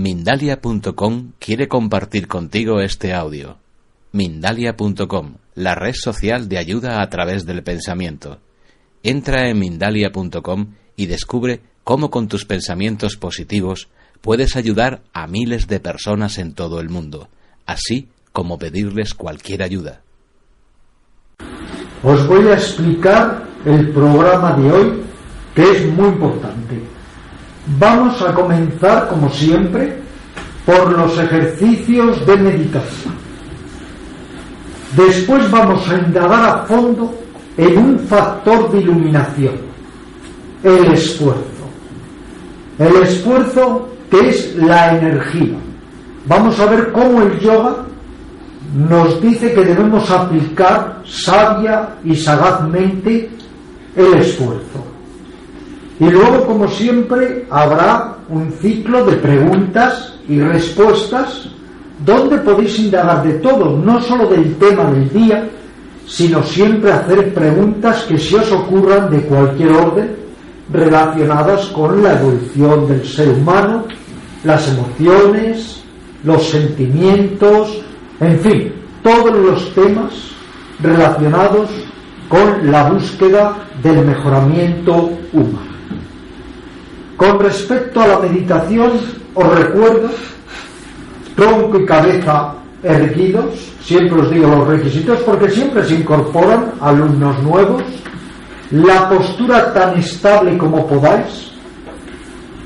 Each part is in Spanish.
Mindalia.com quiere compartir contigo este audio. Mindalia.com, la red social de ayuda a través del pensamiento. Entra en Mindalia.com y descubre cómo con tus pensamientos positivos puedes ayudar a miles de personas en todo el mundo, así como pedirles cualquier ayuda. Os voy a explicar el programa de hoy, que es muy importante. Vamos a comenzar, como siempre, por los ejercicios de meditación. Después vamos a indagar a fondo en un factor de iluminación, el esfuerzo. El esfuerzo que es la energía. Vamos a ver cómo el yoga nos dice que debemos aplicar sabia y sagazmente el esfuerzo. Y luego, como siempre, habrá un ciclo de preguntas y respuestas donde podéis indagar de todo, no solo del tema del día, sino siempre hacer preguntas que se os ocurran de cualquier orden relacionadas con la evolución del ser humano, las emociones, los sentimientos, en fin, todos los temas relacionados con la búsqueda del mejoramiento humano. Con respecto a la meditación, os recuerdo, tronco y cabeza erguidos, siempre os digo los requisitos porque siempre se incorporan alumnos nuevos, la postura tan estable como podáis,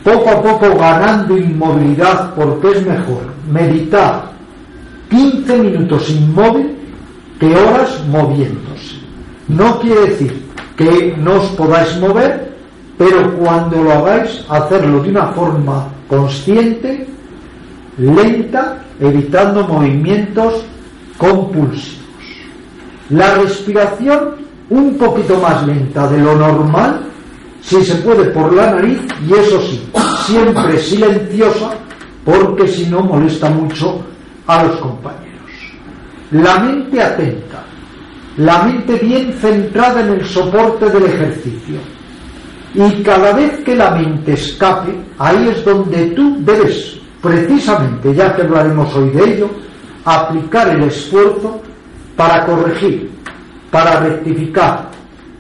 poco a poco ganando inmovilidad porque es mejor meditar 15 minutos inmóvil que horas moviéndose. No quiere decir que no os podáis mover, pero cuando lo hagáis, hacerlo de una forma consciente, lenta, evitando movimientos compulsivos. La respiración un poquito más lenta de lo normal, si se puede por la nariz, y eso sí, siempre silenciosa, porque si no molesta mucho a los compañeros. La mente atenta, la mente bien centrada en el soporte del ejercicio y cada vez que la mente escape, ahí es donde tú debes, precisamente, ya que hablaremos hoy de ello, aplicar el esfuerzo para corregir, para rectificar,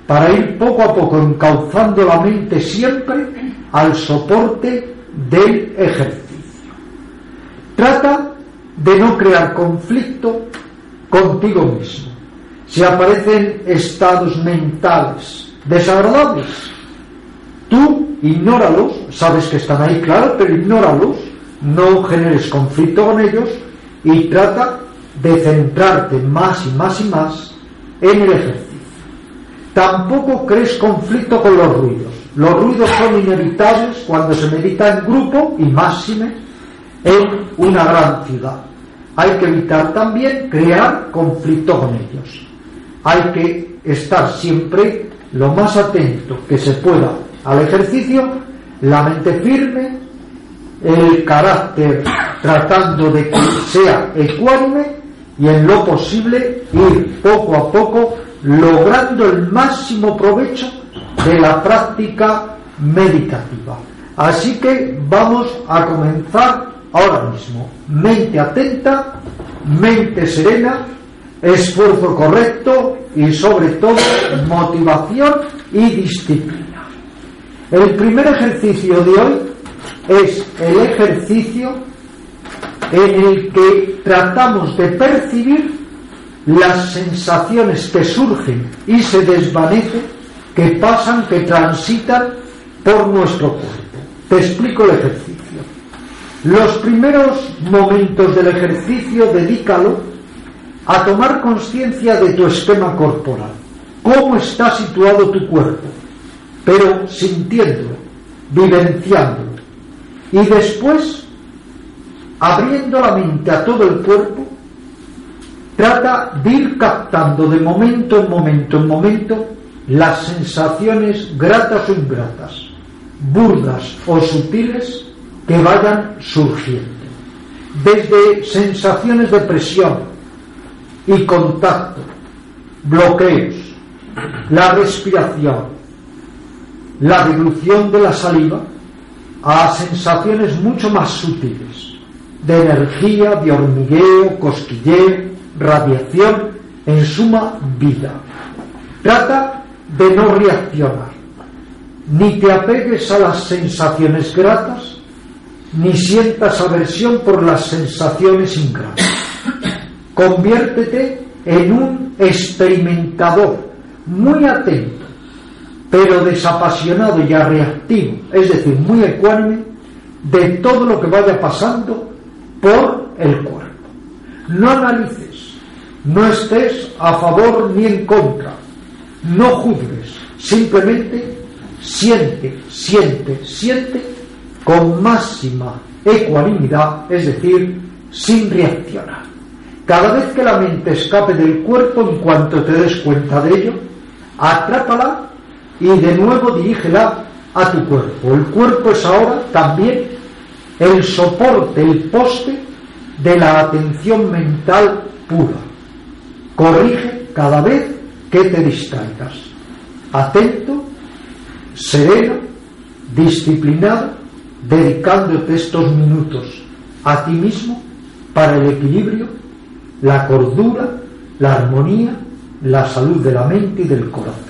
para ir poco a poco encauzando la mente siempre al soporte del ejercicio. Trata de no crear conflicto contigo mismo. Si aparecen estados mentales desagradables, Tú ignóralos, sabes que están ahí, claro, pero ignóralos, no generes conflicto con ellos y trata de centrarte más y más y más en el ejercicio. Tampoco crees conflicto con los ruidos. Los ruidos son inevitables cuando se medita en grupo y máxime en una gran ciudad. Hay que evitar también crear conflicto con ellos. Hay que estar siempre lo más atento que se pueda al ejercicio, la mente firme, el carácter tratando de que sea ecuánime y en lo posible ir poco a poco logrando el máximo provecho de la práctica meditativa. Así que vamos a comenzar ahora mismo. Mente atenta, mente serena, esfuerzo correcto y sobre todo motivación y disciplina. El primer ejercicio de hoy es el ejercicio en el que tratamos de percibir las sensaciones que surgen y se desvanecen, que pasan, que transitan por nuestro cuerpo. Te explico el ejercicio. Los primeros momentos del ejercicio dedícalo a tomar conciencia de tu esquema corporal, cómo está situado tu cuerpo, pero sintiéndolo, vivenciándolo. Y después, abriendo la mente a todo el cuerpo, trata de ir captando de momento en momento en momento las sensaciones gratas o ingratas, burdas o sutiles que vayan surgiendo. Desde sensaciones de presión y contacto, bloqueos, la respiración, la dilución de la saliva, a sensaciones mucho más sutiles, de energía, de hormigueo, cosquilleo, radiación, en suma vida. Trata de no reaccionar, ni te apegues a las sensaciones gratas, ni sientas aversión por las sensaciones ingratas. Conviértete en un experimentador muy atento, pero desapasionado y reactivo, es decir, muy ecuánime, de todo lo que vaya pasando por el cuerpo. No analices, no estés a favor ni en contra, no juzgues, simplemente siente, siente, siente con máxima ecuanimidad, es decir, sin reaccionar. Cada vez que la mente escape del cuerpo, en cuanto te des cuenta de ello, atrápala y de nuevo dirígela a tu cuerpo. El cuerpo es ahora también el soporte, el poste de la atención mental pura. Corrige cada vez que te distraigas. Atento, sereno, disciplinado, dedicándote estos minutos a ti mismo para el equilibrio, la cordura, la armonía, la salud de la mente y del corazón.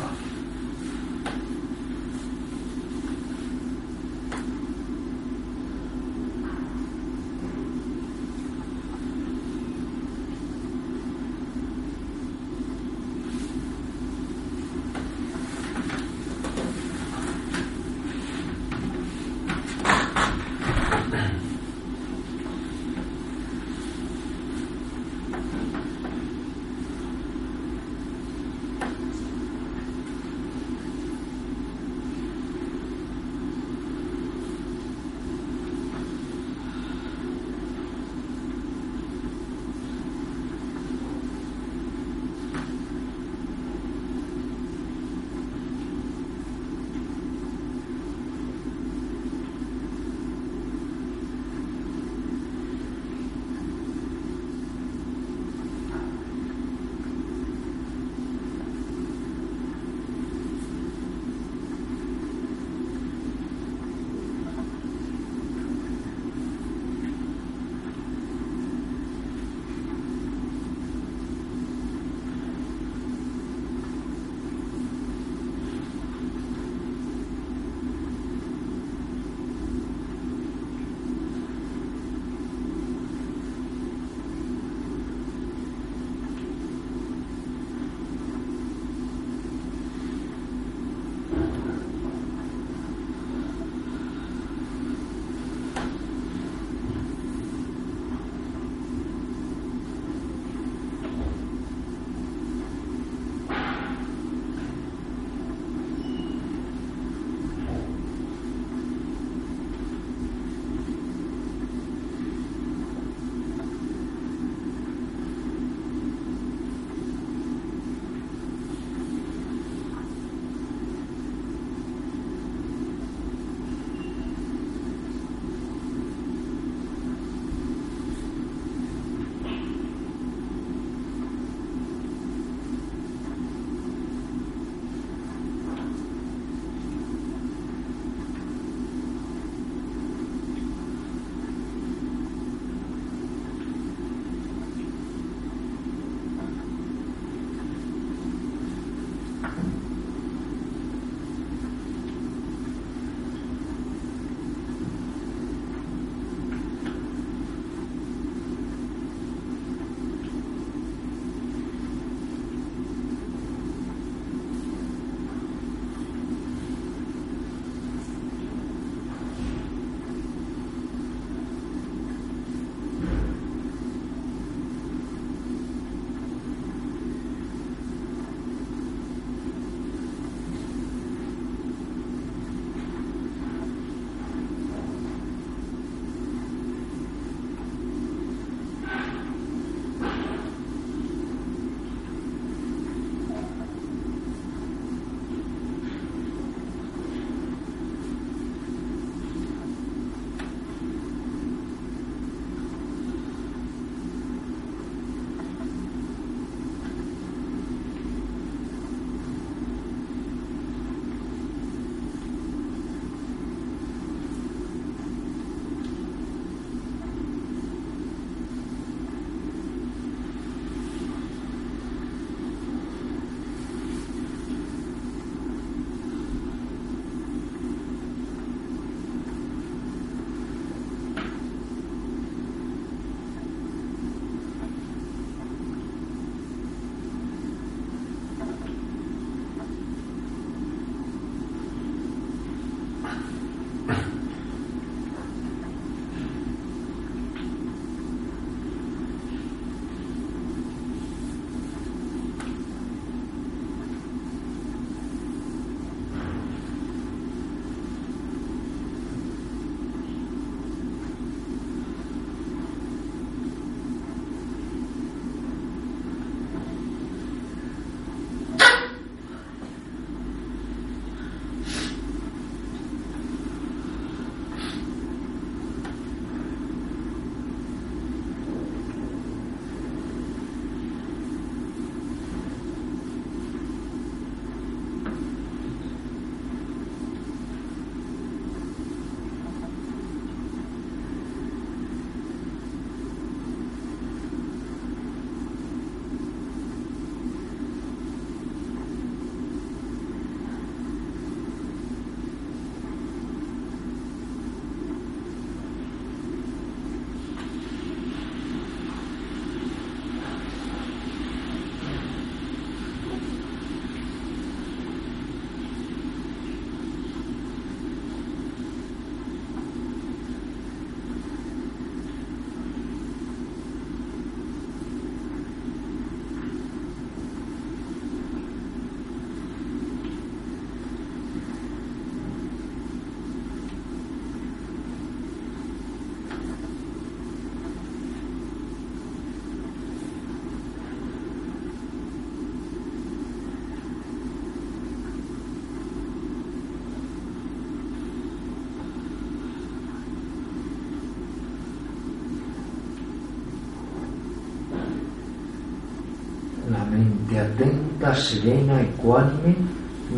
Atenta, serena, ecuánime,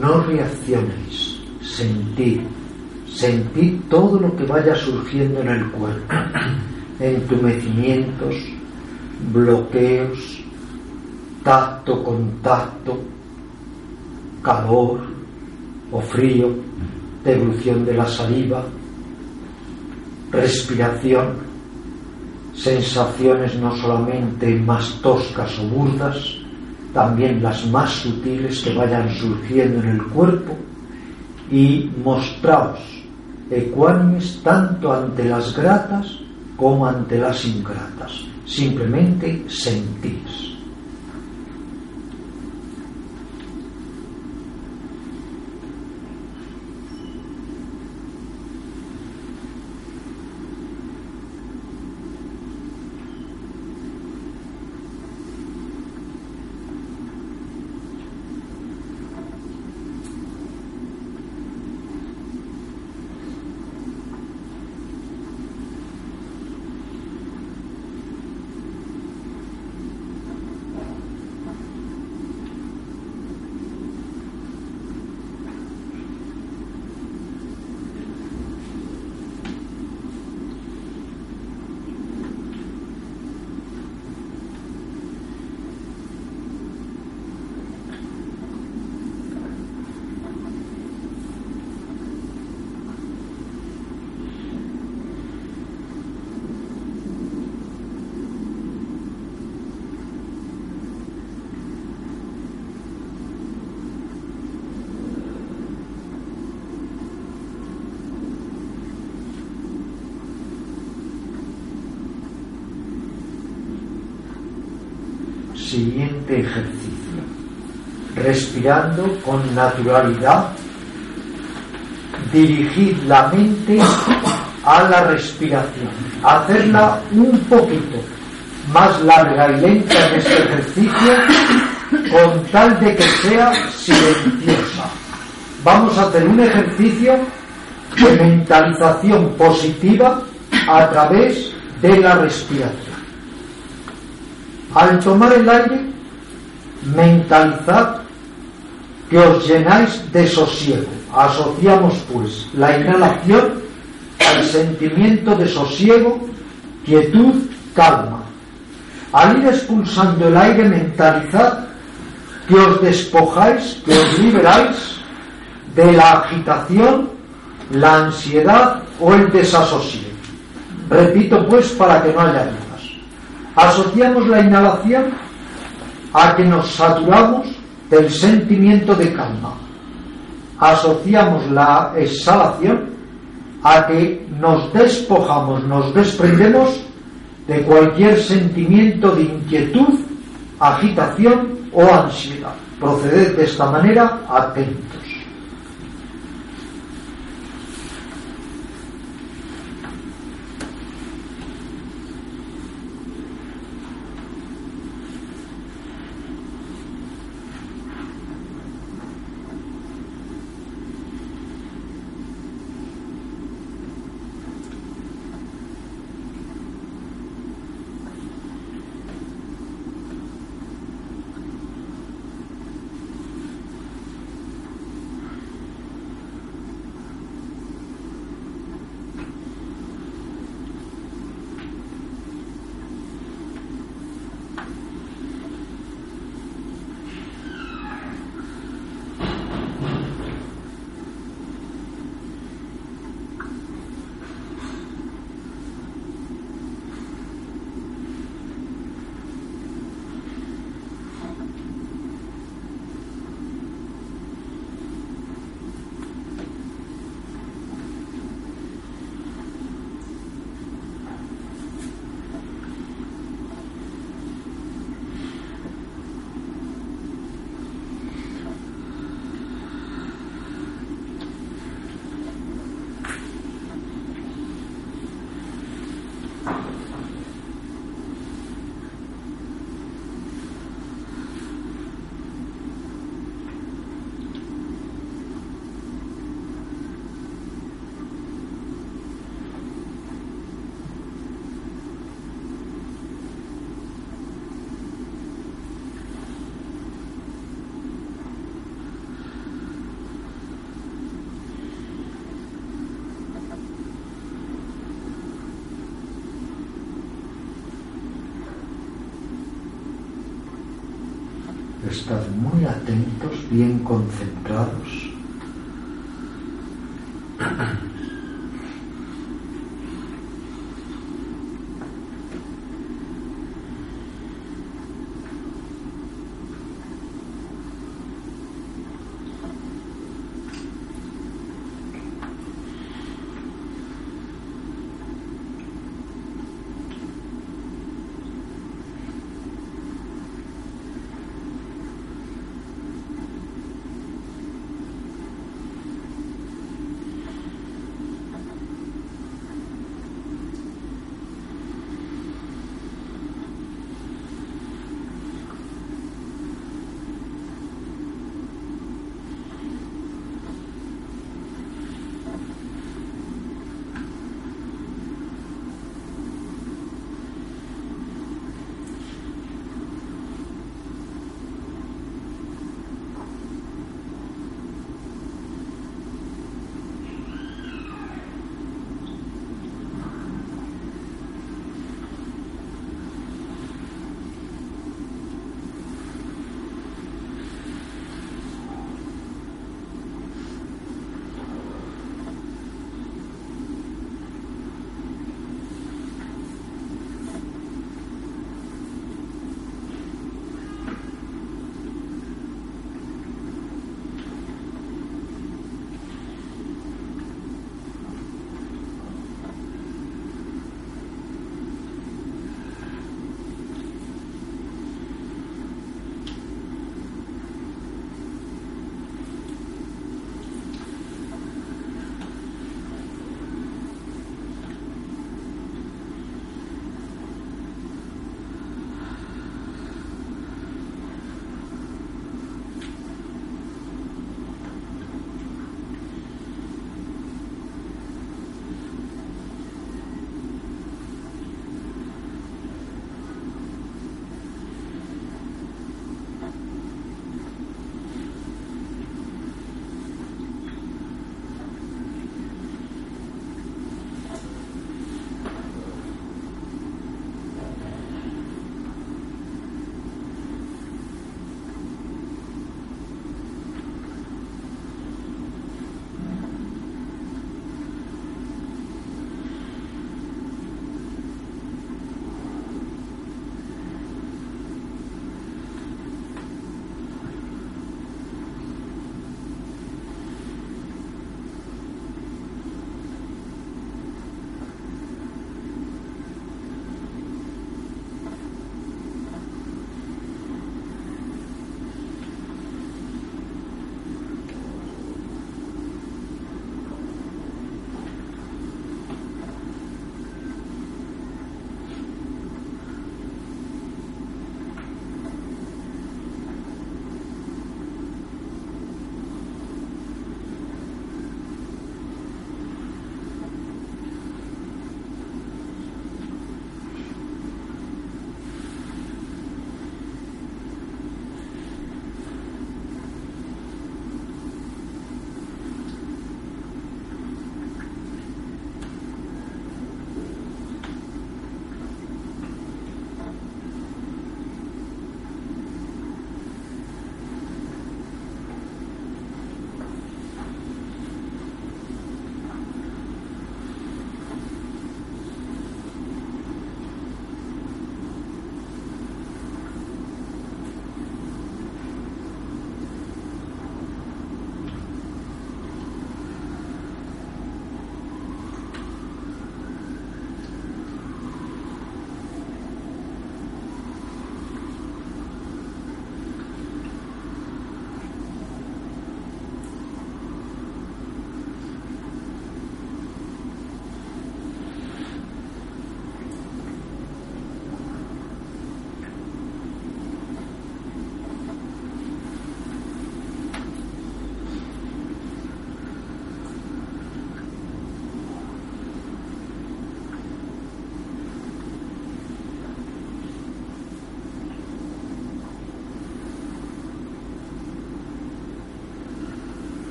no reaccionéis, sentid, sentid todo lo que vaya surgiendo en el cuerpo, entumecimientos, bloqueos, tacto, contacto, calor o frío, devolución de la saliva, respiración, sensaciones no solamente más toscas o burdas, también las más sutiles que vayan surgiendo en el cuerpo y mostraos ecuánimes tanto ante las gratas como ante las ingratas. Simplemente sentís. Siguiente ejercicio. Respirando con naturalidad, dirigid la mente a la respiración, hacerla un poquito más larga y lenta en este ejercicio con tal de que sea silenciosa. Vamos a hacer un ejercicio de mentalización positiva a través de la respiración. Al tomar el aire, mentalizad que os llenáis de sosiego. Asociamos pues la inhalación al sentimiento de sosiego, quietud, calma. Al ir expulsando el aire, mentalizad que os despojáis, que os liberáis de la agitación, la ansiedad o el desasosiego. Repito pues para que no haya Asociamos la inhalación a que nos saturamos del sentimiento de calma. Asociamos la exhalación a que nos despojamos, nos desprendemos de cualquier sentimiento de inquietud, agitación o ansiedad. Proceded de esta manera atentos. Muy atentos, bien concentrados.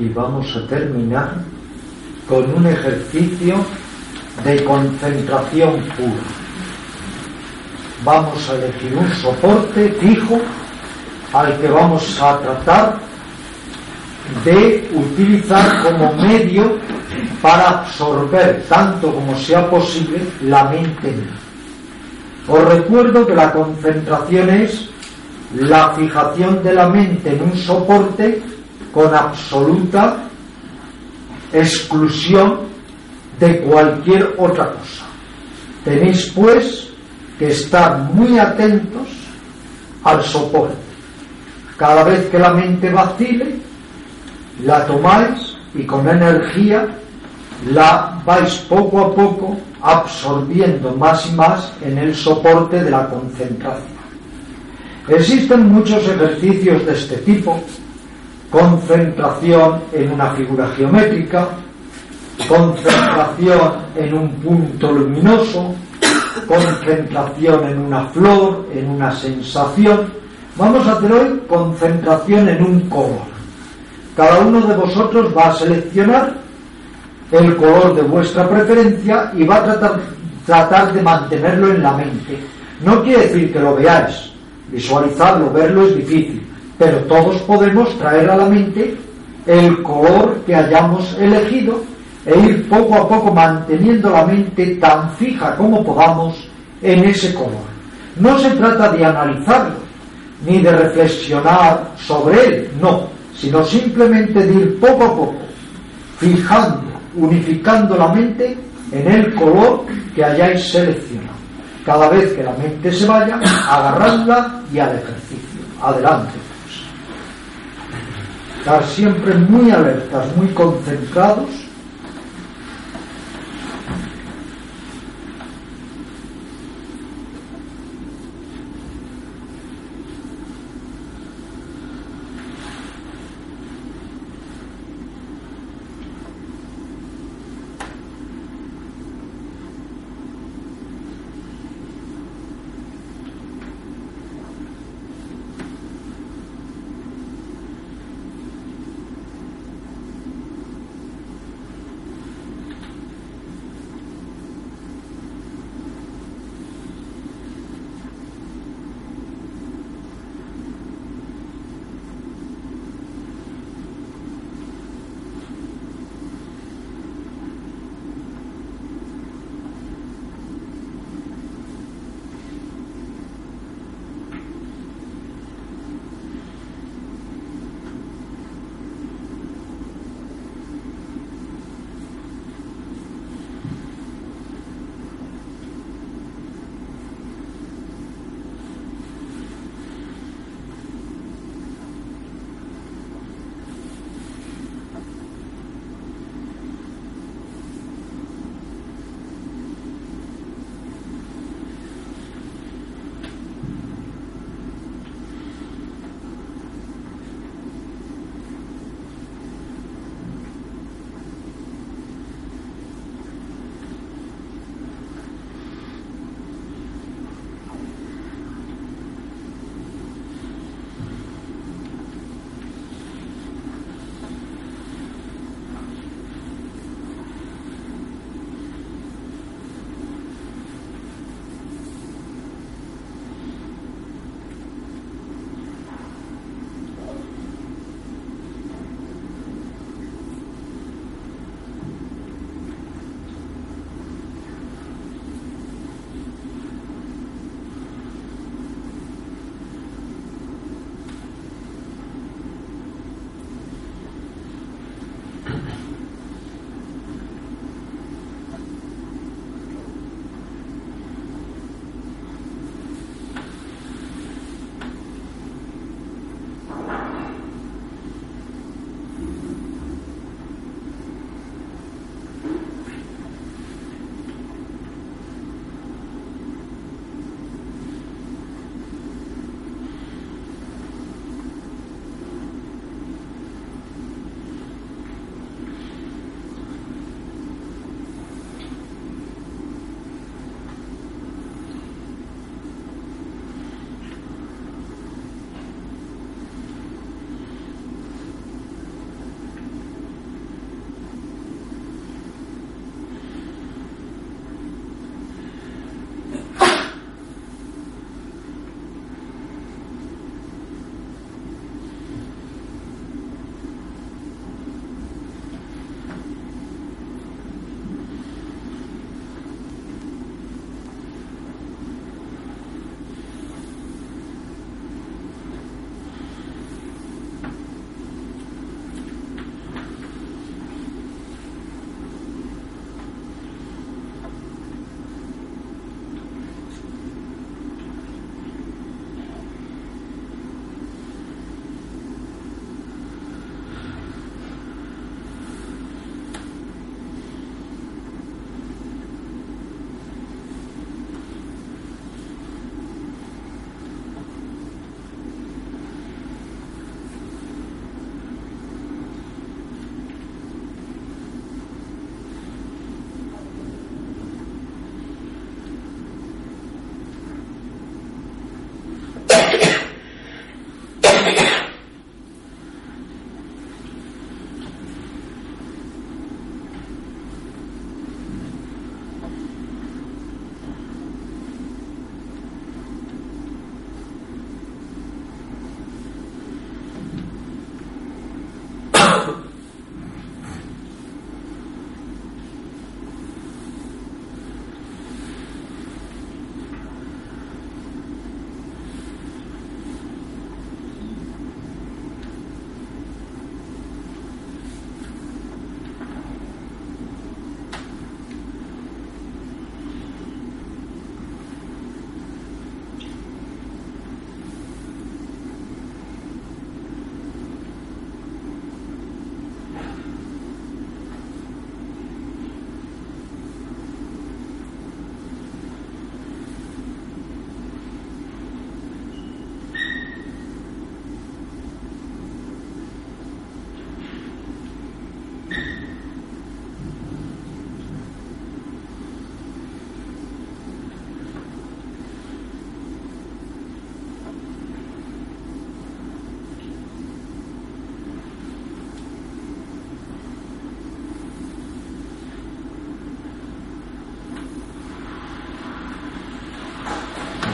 Y vamos a terminar con un ejercicio de concentración pura. Vamos a elegir un soporte fijo al que vamos a tratar de utilizar como medio para absorber tanto como sea posible la mente. Os recuerdo que la concentración es la fijación de la mente en un soporte con absoluta exclusión de cualquier otra cosa. Tenéis pues que estar muy atentos al soporte. Cada vez que la mente vacile, la tomáis y con energía la vais poco a poco absorbiendo más y más en el soporte de la concentración. Existen muchos ejercicios de este tipo concentración en una figura geométrica, concentración en un punto luminoso, concentración en una flor, en una sensación. Vamos a hacer hoy concentración en un color. Cada uno de vosotros va a seleccionar el color de vuestra preferencia y va a tratar, tratar de mantenerlo en la mente. No quiere decir que lo veáis, visualizarlo, verlo es difícil pero todos podemos traer a la mente el color que hayamos elegido e ir poco a poco manteniendo la mente tan fija como podamos en ese color. No se trata de analizarlo, ni de reflexionar sobre él, no, sino simplemente de ir poco a poco, fijando, unificando la mente en el color que hayáis seleccionado. Cada vez que la mente se vaya, agarradla y al ejercicio. Adelante estar siempre muy alertas, muy concentrados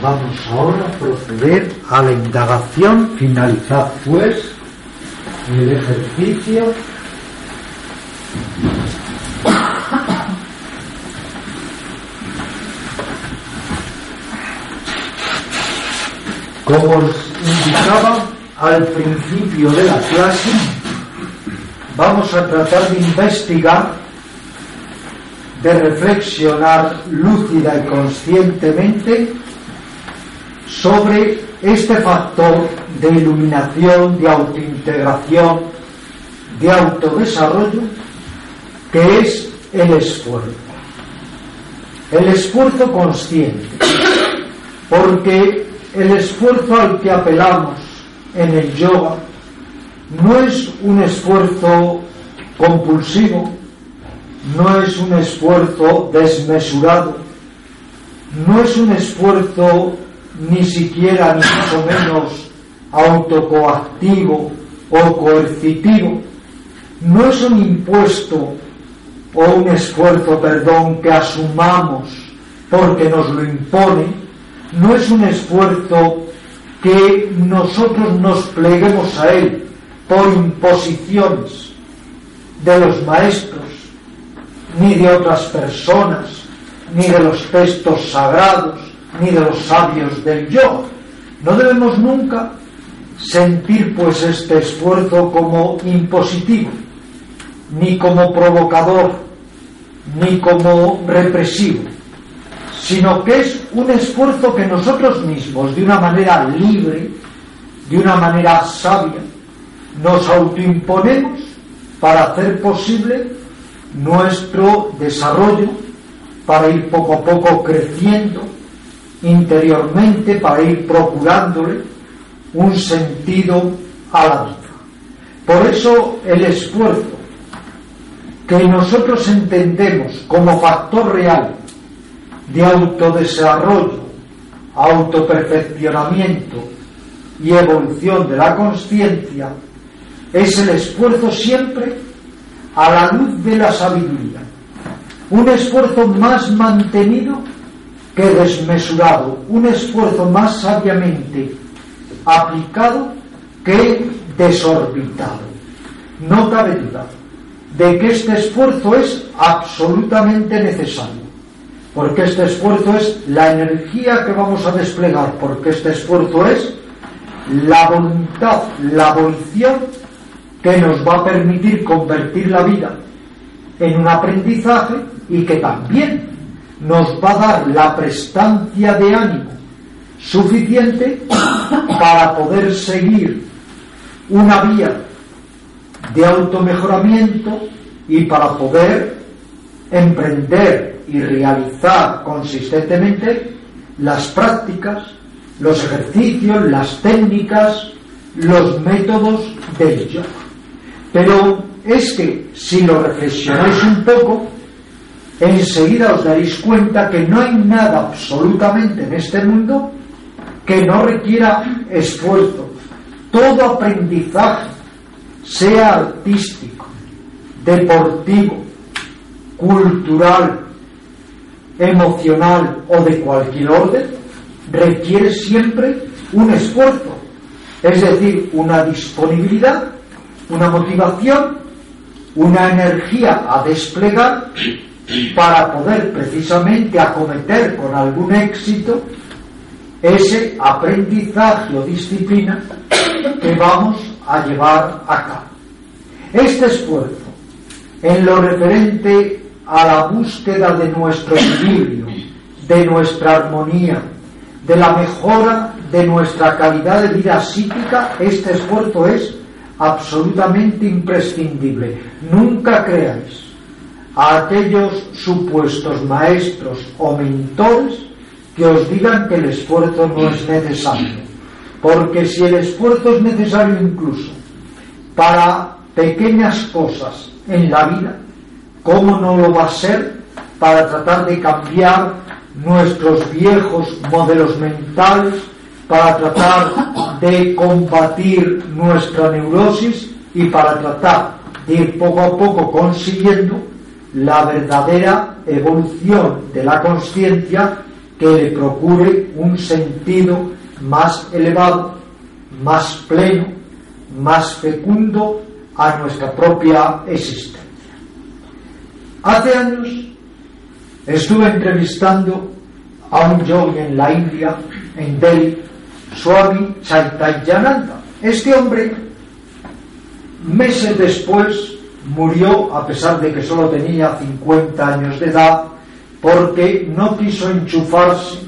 Vamos ahora a proceder a la indagación, finalizar pues el ejercicio. Como os indicaba al principio de la clase, vamos a tratar de investigar, de reflexionar lúcida y conscientemente sobre este factor de iluminación, de autointegración, de autodesarrollo, que es el esfuerzo. El esfuerzo consciente, porque el esfuerzo al que apelamos en el yoga no es un esfuerzo compulsivo, no es un esfuerzo desmesurado, no es un esfuerzo ni siquiera ni mucho menos autocoactivo o coercitivo, no es un impuesto o un esfuerzo, perdón, que asumamos porque nos lo impone, no es un esfuerzo que nosotros nos pleguemos a él por imposiciones de los maestros, ni de otras personas, ni de los textos sagrados, ni de los sabios del yo. No debemos nunca sentir pues este esfuerzo como impositivo, ni como provocador, ni como represivo, sino que es un esfuerzo que nosotros mismos, de una manera libre, de una manera sabia, nos autoimponemos para hacer posible nuestro desarrollo, para ir poco a poco creciendo, interiormente para ir procurándole un sentido a la vida. Por eso el esfuerzo que nosotros entendemos como factor real de autodesarrollo, autoperfeccionamiento y evolución de la conciencia es el esfuerzo siempre a la luz de la sabiduría. Un esfuerzo más mantenido que desmesurado, un esfuerzo más sabiamente aplicado que desorbitado. No cabe duda de que este esfuerzo es absolutamente necesario, porque este esfuerzo es la energía que vamos a desplegar, porque este esfuerzo es la voluntad, la volición que nos va a permitir convertir la vida en un aprendizaje y que también nos va a dar la prestancia de ánimo suficiente para poder seguir una vía de automejoramiento y para poder emprender y realizar consistentemente las prácticas, los ejercicios, las técnicas, los métodos del yoga. Pero es que si lo reflexionáis un poco, enseguida os daréis cuenta que no hay nada absolutamente en este mundo que no requiera esfuerzo. Todo aprendizaje, sea artístico, deportivo, cultural, emocional o de cualquier orden, requiere siempre un esfuerzo, es decir, una disponibilidad, una motivación, una energía a desplegar para poder precisamente acometer con algún éxito ese aprendizaje o disciplina que vamos a llevar a cabo. Este esfuerzo en lo referente a la búsqueda de nuestro equilibrio, de nuestra armonía, de la mejora de nuestra calidad de vida psíquica, este esfuerzo es absolutamente imprescindible. Nunca creáis a aquellos supuestos maestros o mentores que os digan que el esfuerzo no es necesario. Porque si el esfuerzo es necesario incluso para pequeñas cosas en la vida, ¿cómo no lo va a ser para tratar de cambiar nuestros viejos modelos mentales, para tratar de combatir nuestra neurosis y para tratar de ir poco a poco consiguiendo la verdadera evolución de la conciencia que le procure un sentido más elevado, más pleno, más fecundo a nuestra propia existencia. Hace años estuve entrevistando a un yogi en la India, en Delhi, Swami Chaitanya Este hombre, meses después, murió a pesar de que solo tenía 50 años de edad porque no quiso enchufarse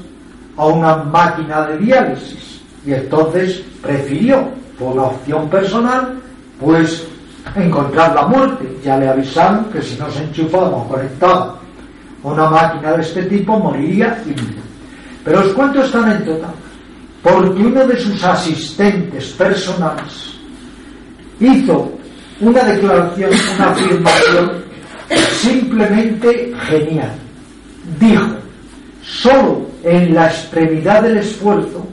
a una máquina de diálisis y entonces prefirió, por la opción personal, pues encontrar la muerte. Ya le avisaron que si no se enchufaba o conectaba a una máquina de este tipo moriría y murió. Pero os cuento esta anécdota porque uno de sus asistentes personales hizo una declaración, una afirmación simplemente genial. Dijo, solo en la extremidad del esfuerzo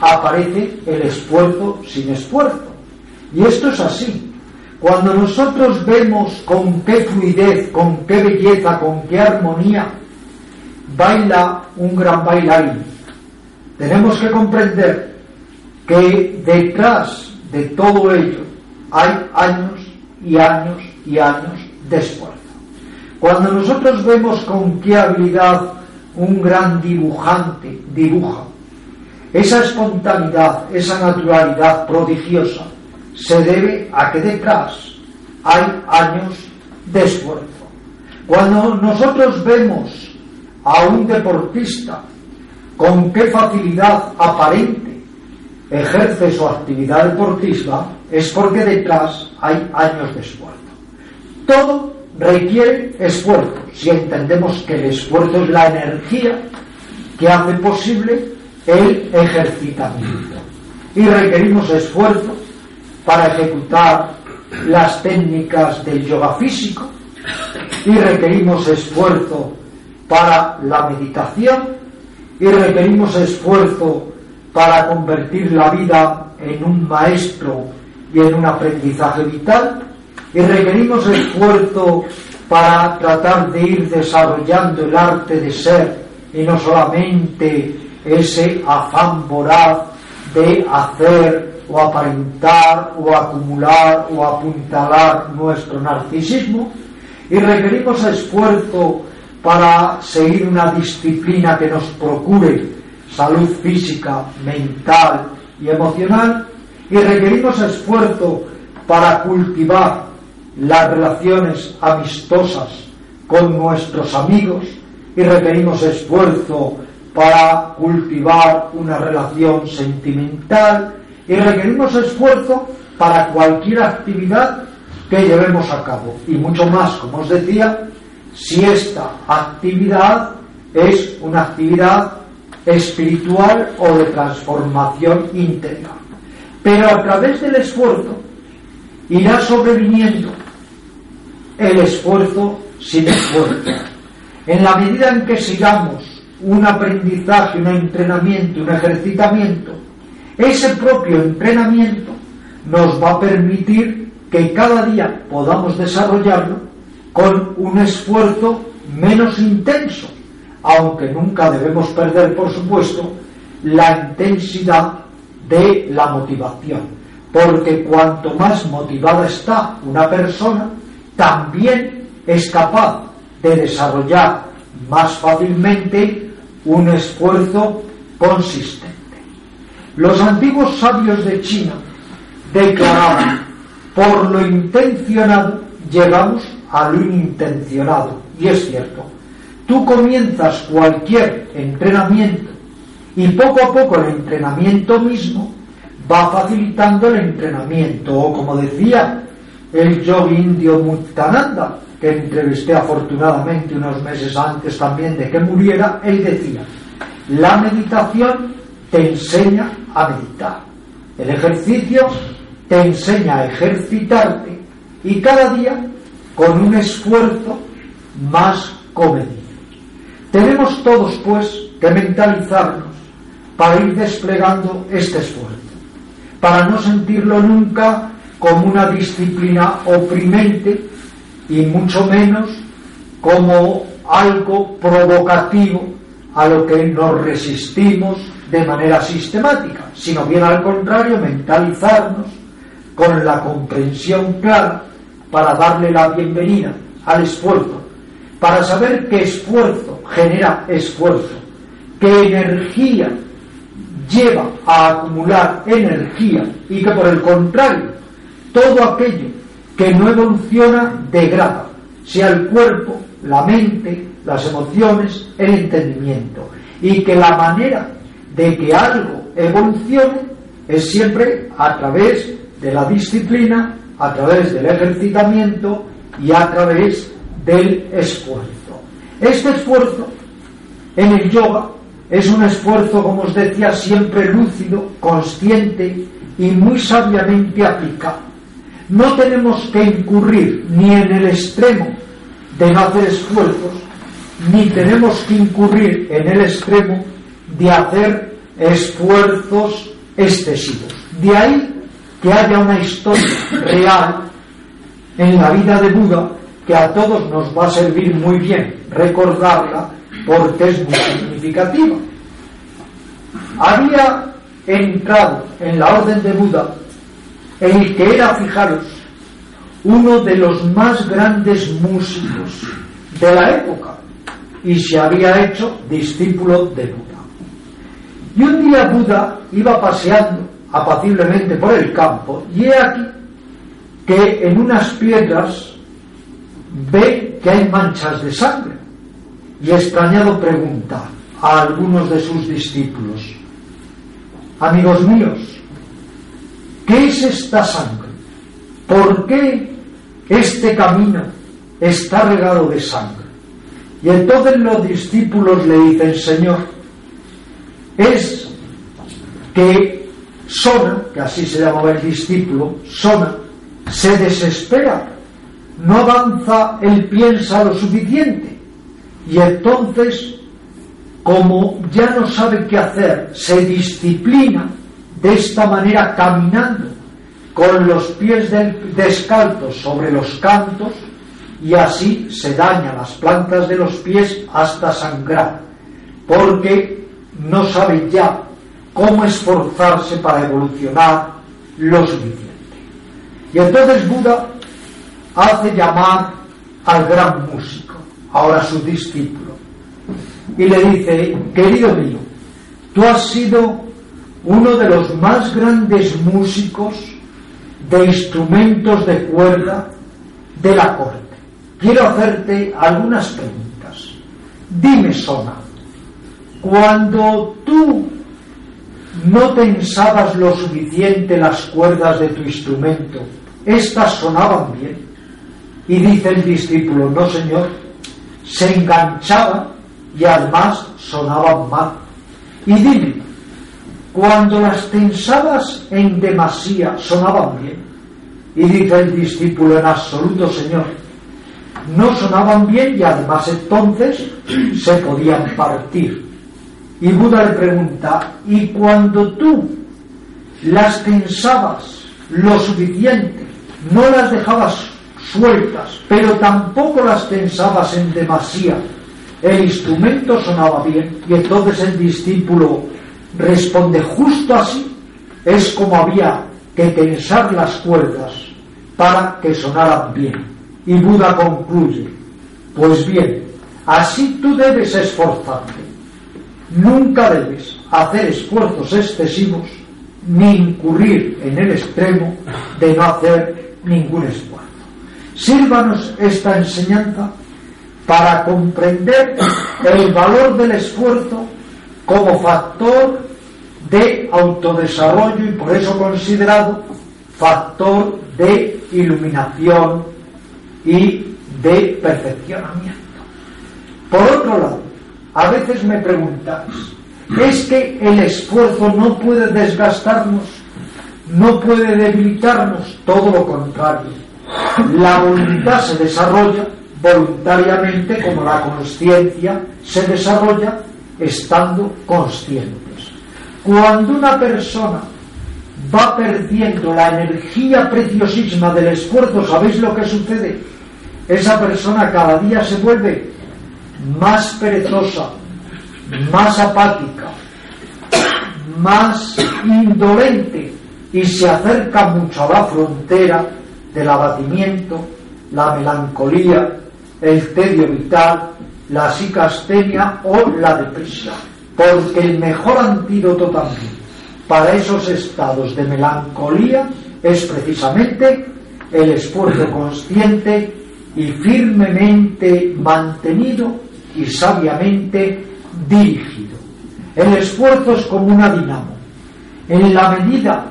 aparece el esfuerzo sin esfuerzo. Y esto es así. Cuando nosotros vemos con qué fluidez, con qué belleza, con qué armonía baila un gran bailarín, tenemos que comprender que detrás de todo ello hay años y años y años de esfuerzo. Cuando nosotros vemos con qué habilidad un gran dibujante dibuja, esa espontaneidad, esa naturalidad prodigiosa, se debe a que detrás hay años de esfuerzo. Cuando nosotros vemos a un deportista con qué facilidad aparente ejerce su actividad deportista, es porque detrás hay años de esfuerzo. Todo requiere esfuerzo, si entendemos que el esfuerzo es la energía que hace posible el ejercitamiento. Y requerimos esfuerzo para ejecutar las técnicas del yoga físico y requerimos esfuerzo para la meditación y requerimos esfuerzo para convertir la vida en un maestro y en un aprendizaje vital y requerimos esfuerzo para tratar de ir desarrollando el arte de ser y no solamente ese afán voraz de hacer o aparentar o acumular o apuntalar nuestro narcisismo y requerimos esfuerzo para seguir una disciplina que nos procure salud física, mental y emocional y requerimos esfuerzo para cultivar las relaciones amistosas con nuestros amigos y requerimos esfuerzo para cultivar una relación sentimental y requerimos esfuerzo para cualquier actividad que llevemos a cabo. Y mucho más, como os decía, si esta actividad es una actividad espiritual o de transformación interior. Pero a través del esfuerzo irá sobreviniendo el esfuerzo sin esfuerzo. En la medida en que sigamos un aprendizaje, un entrenamiento, un ejercitamiento, ese propio entrenamiento nos va a permitir que cada día podamos desarrollarlo con un esfuerzo menos intenso, aunque nunca debemos perder, por supuesto, la intensidad de la motivación, porque cuanto más motivada está una persona, también es capaz de desarrollar más fácilmente un esfuerzo consistente. Los antiguos sabios de China declaraban, por lo intencionado llegamos a lo inintencionado. Y es cierto, tú comienzas cualquier entrenamiento y poco a poco el entrenamiento mismo va facilitando el entrenamiento. O como decía el yogi indio Muttananda, que entrevisté afortunadamente unos meses antes también de que muriera, él decía, la meditación te enseña a meditar. El ejercicio te enseña a ejercitarte y cada día con un esfuerzo más comedido. Tenemos todos, pues, que mentalizarnos para ir desplegando este esfuerzo, para no sentirlo nunca como una disciplina oprimente y mucho menos como algo provocativo a lo que nos resistimos de manera sistemática, sino bien al contrario, mentalizarnos con la comprensión clara para darle la bienvenida al esfuerzo, para saber qué esfuerzo genera esfuerzo, qué energía lleva a acumular energía y que por el contrario, todo aquello que no evoluciona degrada, sea el cuerpo, la mente, las emociones, el entendimiento, y que la manera de que algo evolucione es siempre a través de la disciplina, a través del ejercitamiento y a través del esfuerzo. Este esfuerzo en el yoga es un esfuerzo, como os decía, siempre lúcido, consciente y muy sabiamente aplicado. No tenemos que incurrir ni en el extremo de no hacer esfuerzos, ni tenemos que incurrir en el extremo de hacer esfuerzos excesivos. De ahí que haya una historia real en la vida de Buda que a todos nos va a servir muy bien recordarla porque es muy significativa. Había entrado en la orden de Buda el que era, fijaros, uno de los más grandes músicos de la época y se había hecho discípulo de Buda. Y un día Buda iba paseando apaciblemente por el campo y he aquí que en unas piedras ve que hay manchas de sangre y extrañado pregunta a algunos de sus discípulos, amigos míos, ¿qué es esta sangre? ¿Por qué este camino está regado de sangre? Y entonces los discípulos le dicen, Señor, es que Sona, que así se llamaba el discípulo, Sona, se desespera, no avanza, él piensa lo suficiente. Y entonces, como ya no sabe qué hacer, se disciplina de esta manera caminando con los pies descalzos sobre los cantos y así se dañan las plantas de los pies hasta sangrar, porque no sabe ya cómo esforzarse para evolucionar lo suficiente. Y entonces Buda hace llamar al gran músico, ahora su discípulo, y le dice, querido mío, tú has sido uno de los más grandes músicos de instrumentos de cuerda de la corte. Quiero hacerte algunas preguntas. Dime, Sona, cuando tú no tensabas lo suficiente las cuerdas de tu instrumento, ¿estas sonaban bien? Y dice el discípulo, no señor, se enganchaban y además sonaban mal. Y dime, cuando las tensabas en demasía, sonaban bien. Y dice el discípulo, en absoluto, Señor, no sonaban bien y además entonces se podían partir. Y Buda le pregunta, ¿y cuando tú las tensabas lo suficiente, no las dejabas sueltas, pero tampoco las tensabas en demasía, el instrumento sonaba bien y entonces el discípulo responde justo así, es como había que tensar las cuerdas para que sonaran bien. Y Buda concluye, pues bien, así tú debes esforzarte. Nunca debes hacer esfuerzos excesivos ni incurrir en el extremo de no hacer ningún esfuerzo. Sírvanos esta enseñanza para comprender el valor del esfuerzo como factor de autodesarrollo y por eso considerado factor de iluminación y de perfeccionamiento. Por otro lado, a veces me preguntáis, ¿es que el esfuerzo no puede desgastarnos? ¿No puede debilitarnos? Todo lo contrario. La voluntad se desarrolla voluntariamente como la conciencia se desarrolla estando conscientes. Cuando una persona va perdiendo la energía preciosísima del esfuerzo, ¿sabéis lo que sucede? Esa persona cada día se vuelve más perezosa, más apática, más indolente y se acerca mucho a la frontera del abatimiento, la melancolía, el tedio vital, la psicastenia o la depresión. Porque el mejor antídoto también para esos estados de melancolía es precisamente el esfuerzo consciente y firmemente mantenido y sabiamente dirigido. El esfuerzo es como una dinamo. En la medida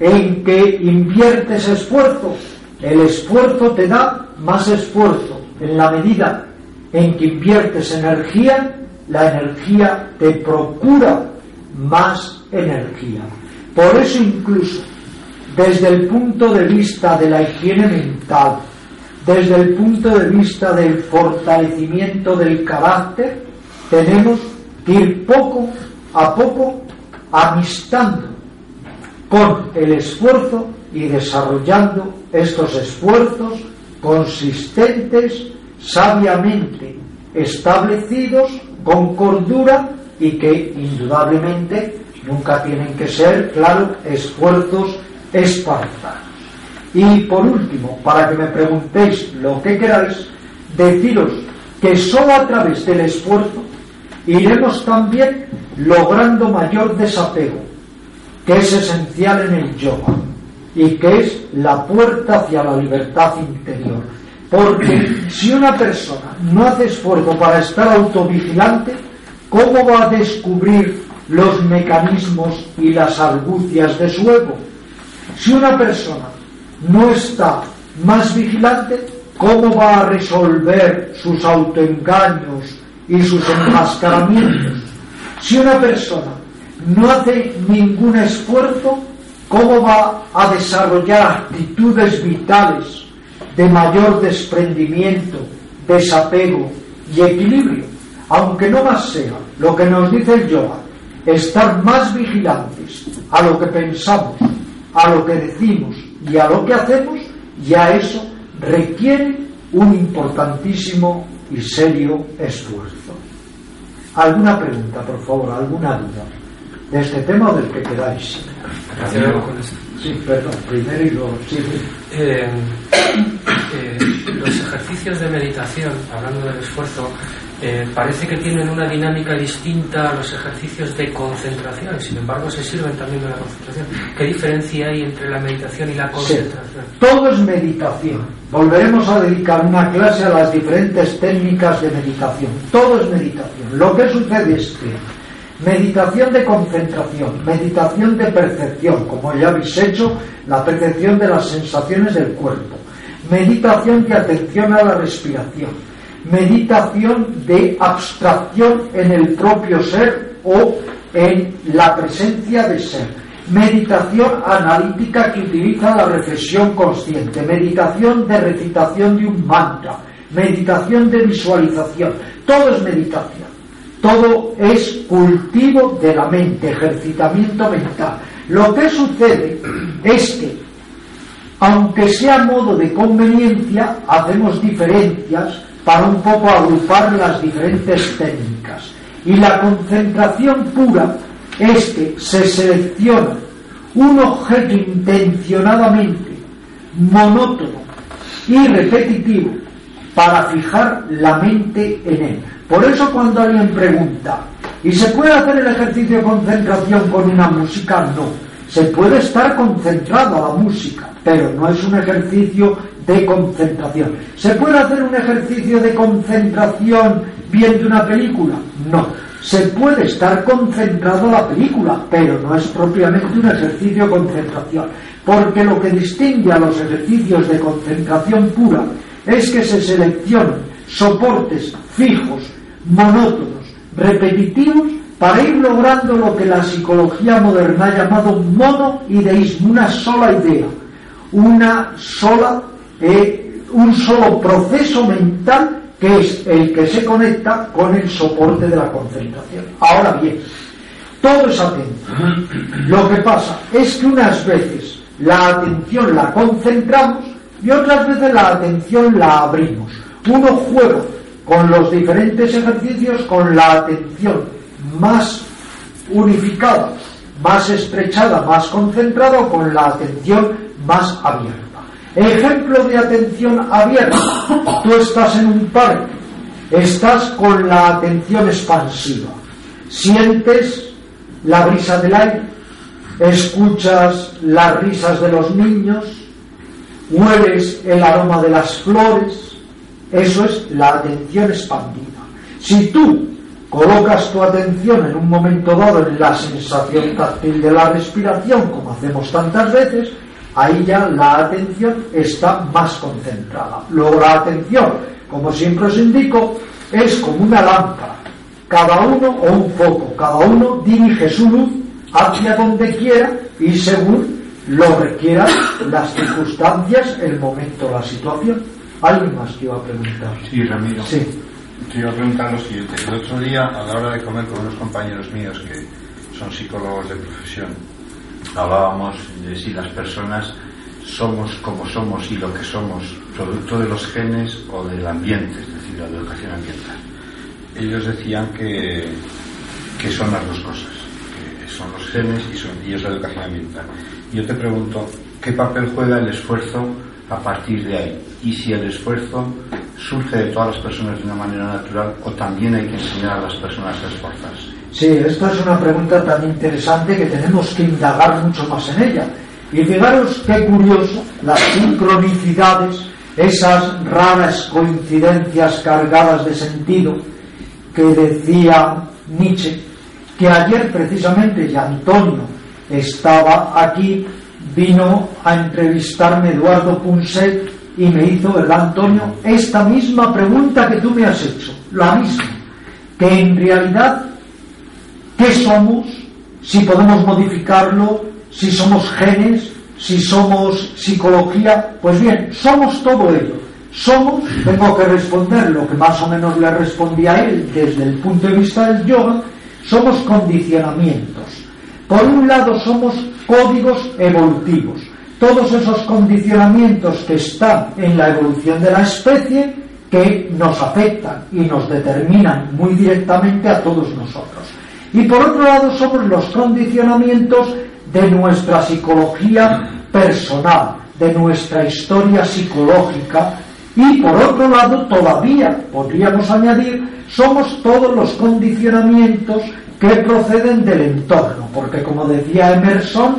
en que inviertes esfuerzo, el esfuerzo te da más esfuerzo. En la medida en que inviertes energía, la energía te procura más energía. Por eso incluso desde el punto de vista de la higiene mental, desde el punto de vista del fortalecimiento del carácter, tenemos que ir poco a poco amistando con el esfuerzo y desarrollando estos esfuerzos consistentes, sabiamente establecidos, con cordura y que indudablemente nunca tienen que ser, claro, esfuerzos espartanos. Y por último, para que me preguntéis lo que queráis, deciros que solo a través del esfuerzo iremos también logrando mayor desapego, que es esencial en el yoga y que es la puerta hacia la libertad interior. Porque si una persona no hace esfuerzo para estar autovigilante, ¿cómo va a descubrir los mecanismos y las argucias de su ego? Si una persona no está más vigilante, ¿cómo va a resolver sus autoengaños y sus enmascaramientos? Si una persona no hace ningún esfuerzo, ¿cómo va a desarrollar actitudes vitales de mayor desprendimiento, desapego y equilibrio? Aunque no más sea lo que nos dice el yoga, estar más vigilantes a lo que pensamos, a lo que decimos y a lo que hacemos, ya eso requiere un importantísimo y serio esfuerzo. ¿Alguna pregunta, por favor? ¿Alguna duda? De este tema o del que queráis. Sí, perdón, primero y luego. Sí, eh, eh, los ejercicios de meditación, hablando del esfuerzo, eh, parece que tienen una dinámica distinta a los ejercicios de concentración, sin embargo se sirven también de la concentración. ¿Qué diferencia hay entre la meditación y la concentración? todo es meditación. Volveremos a dedicar una clase a las diferentes técnicas de meditación. Todo es meditación. Lo que sucede es que meditación de concentración, meditación de percepción, como ya habéis hecho, la percepción de las sensaciones del cuerpo, meditación de atención a la respiración meditación de abstracción en el propio ser o en la presencia de ser. Meditación analítica que utiliza la reflexión consciente. Meditación de recitación de un mantra. Meditación de visualización. Todo es meditación. Todo es cultivo de la mente, ejercitamiento mental. Lo que sucede es que, aunque sea modo de conveniencia, hacemos diferencias para un poco agrupar las diferentes técnicas. Y la concentración pura es que se selecciona un objeto intencionadamente monótono y repetitivo para fijar la mente en él. Por eso cuando alguien pregunta, ¿y se puede hacer el ejercicio de concentración con una música? No. Se puede estar concentrado a la música, pero no es un ejercicio de concentración. ¿Se puede hacer un ejercicio de concentración viendo una película? No. Se puede estar concentrado a la película, pero no es propiamente un ejercicio de concentración. Porque lo que distingue a los ejercicios de concentración pura es que se seleccionan soportes fijos, monótonos, repetitivos, para ir logrando lo que la psicología moderna ha llamado monoideísmo, una sola idea, una sola eh, un solo proceso mental que es el que se conecta con el soporte de la concentración. Ahora bien, todo es atento. Lo que pasa es que unas veces la atención la concentramos y otras veces la atención la abrimos. Uno juega con los diferentes ejercicios con la atención más unificada, más estrechada, más concentrada con la atención más abierta. Ejemplo de atención abierta. Tú estás en un parque, estás con la atención expansiva. Sientes la brisa del aire, escuchas las risas de los niños, hueles el aroma de las flores. Eso es la atención expandida. Si tú colocas tu atención en un momento dado en la sensación táctil de la respiración, como hacemos tantas veces, ahí ya la atención está más concentrada. Luego la atención, como siempre os indico, es como una lámpara, cada uno o un foco, cada uno dirige su luz hacia donde quiera y según lo requieran las circunstancias, el momento, la situación. ¿Alguien más que iba a preguntar? Sí, Ramiro. Sí. Te iba a preguntar lo siguiente. El otro día, a la hora de comer con unos compañeros míos que son psicólogos de profesión, hablábamos de si las personas somos como somos y lo que somos producto de los genes o del ambiente, es decir, la educación ambiental. Ellos decían que, que son las dos cosas, que son los genes y, son, y es la educación ambiental. Yo te pregunto, ¿qué papel juega el esfuerzo a partir de ahí? Y si el esfuerzo surge de todas las personas de una manera natural o también hay que enseñar a las personas a esforzarse. Sí, esta es una pregunta tan interesante que tenemos que indagar mucho más en ella. Y fijaros qué curioso, las sincronicidades, esas raras coincidencias cargadas de sentido que decía Nietzsche, que ayer precisamente y Antonio estaba aquí, vino a entrevistarme Eduardo Punset y me hizo, ¿verdad Antonio? Esta misma pregunta que tú me has hecho, la misma, que en realidad ¿Qué somos? Si podemos modificarlo, si somos genes, si somos psicología. Pues bien, somos todo ello. Somos, tengo que responder lo que más o menos le respondí a él desde el punto de vista del yoga, somos condicionamientos. Por un lado somos códigos evolutivos. Todos esos condicionamientos que están en la evolución de la especie que nos afectan y nos determinan muy directamente a todos nosotros. Y por otro lado somos los condicionamientos de nuestra psicología personal, de nuestra historia psicológica. Y por otro lado todavía podríamos añadir, somos todos los condicionamientos que proceden del entorno, porque como decía Emerson,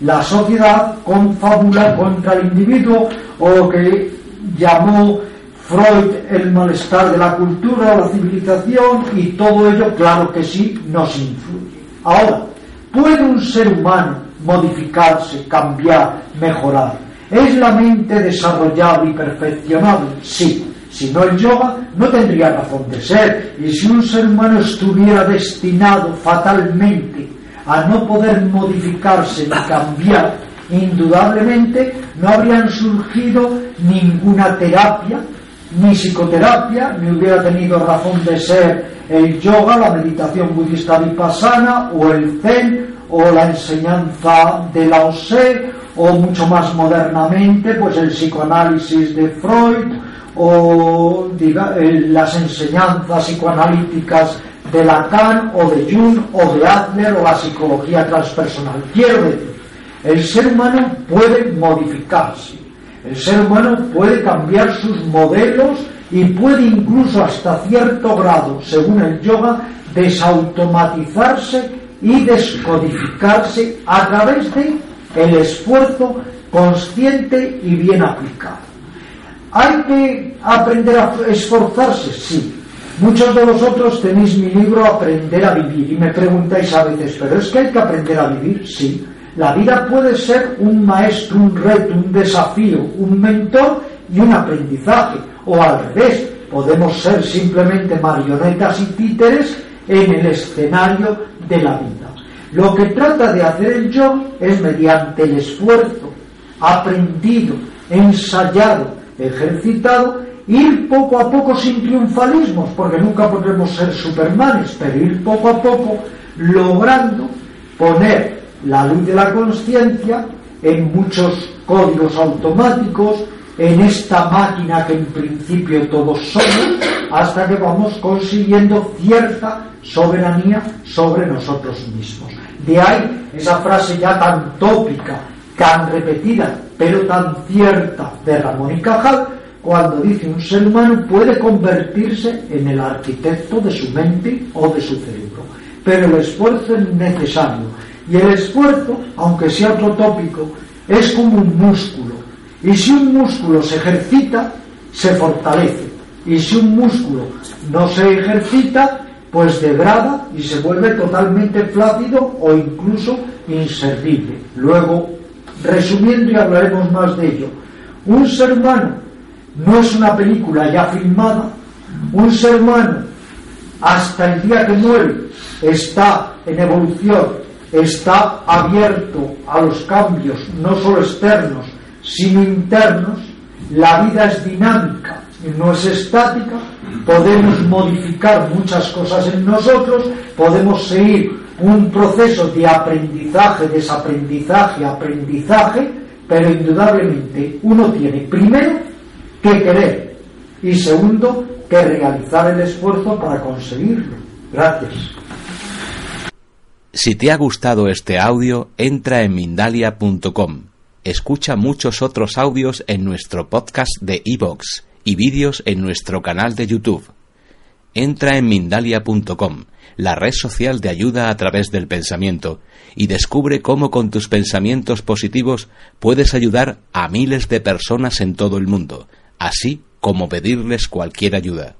la sociedad confabula contra el individuo o lo que llamó Freud, el malestar de la cultura, la civilización y todo ello, claro que sí, nos influye. Ahora, ¿puede un ser humano modificarse, cambiar, mejorar? ¿Es la mente desarrollable y perfeccionable? Sí. Si no el yoga, no tendría razón de ser. Y si un ser humano estuviera destinado fatalmente a no poder modificarse ni cambiar, indudablemente no habrían surgido ninguna terapia, ni psicoterapia, ni hubiera tenido razón de ser el yoga, la meditación budista vipassana, o el zen, o la enseñanza de la o mucho más modernamente, pues el psicoanálisis de Freud, o diga, las enseñanzas psicoanalíticas de Lacan, o de Jung, o de Adler, o la psicología transpersonal. Quiero decir, el ser humano puede modificarse el ser humano puede cambiar sus modelos y puede incluso hasta cierto grado, según el yoga, desautomatizarse y descodificarse a través de el esfuerzo consciente y bien aplicado. ¿Hay que aprender a esforzarse? Sí. Muchos de vosotros tenéis mi libro Aprender a vivir y me preguntáis a veces, ¿pero es que hay que aprender a vivir? Sí. La vida puede ser un maestro, un reto, un desafío, un mentor y un aprendizaje. O al revés, podemos ser simplemente marionetas y títeres en el escenario de la vida. Lo que trata de hacer el yo es mediante el esfuerzo aprendido, ensayado, ejercitado, ir poco a poco sin triunfalismos, porque nunca podremos ser supermanes, pero ir poco a poco logrando poner la luz de la conciencia en muchos códigos automáticos, en esta máquina que en principio todos somos, hasta que vamos consiguiendo cierta soberanía sobre nosotros mismos. De ahí esa frase ya tan tópica, tan repetida, pero tan cierta de Ramón y Cajal, cuando dice un ser humano puede convertirse en el arquitecto de su mente o de su cerebro. Pero el esfuerzo es necesario. Y el esfuerzo, aunque sea otro tópico, es como un músculo. Y si un músculo se ejercita, se fortalece. Y si un músculo no se ejercita, pues degrada y se vuelve totalmente flácido o incluso inservible. Luego, resumiendo y hablaremos más de ello, un ser humano no es una película ya filmada, un ser humano hasta el día que muere está en evolución, está abierto a los cambios, no solo externos, sino internos, la vida es dinámica, no es estática, podemos modificar muchas cosas en nosotros, podemos seguir un proceso de aprendizaje, desaprendizaje, aprendizaje, pero indudablemente uno tiene primero que querer y segundo que realizar el esfuerzo para conseguirlo. Gracias. Si te ha gustado este audio, entra en Mindalia.com. Escucha muchos otros audios en nuestro podcast de iVoox y vídeos en nuestro canal de YouTube. Entra en Mindalia.com, la red social de ayuda a través del pensamiento, y descubre cómo con tus pensamientos positivos puedes ayudar a miles de personas en todo el mundo, así como pedirles cualquier ayuda.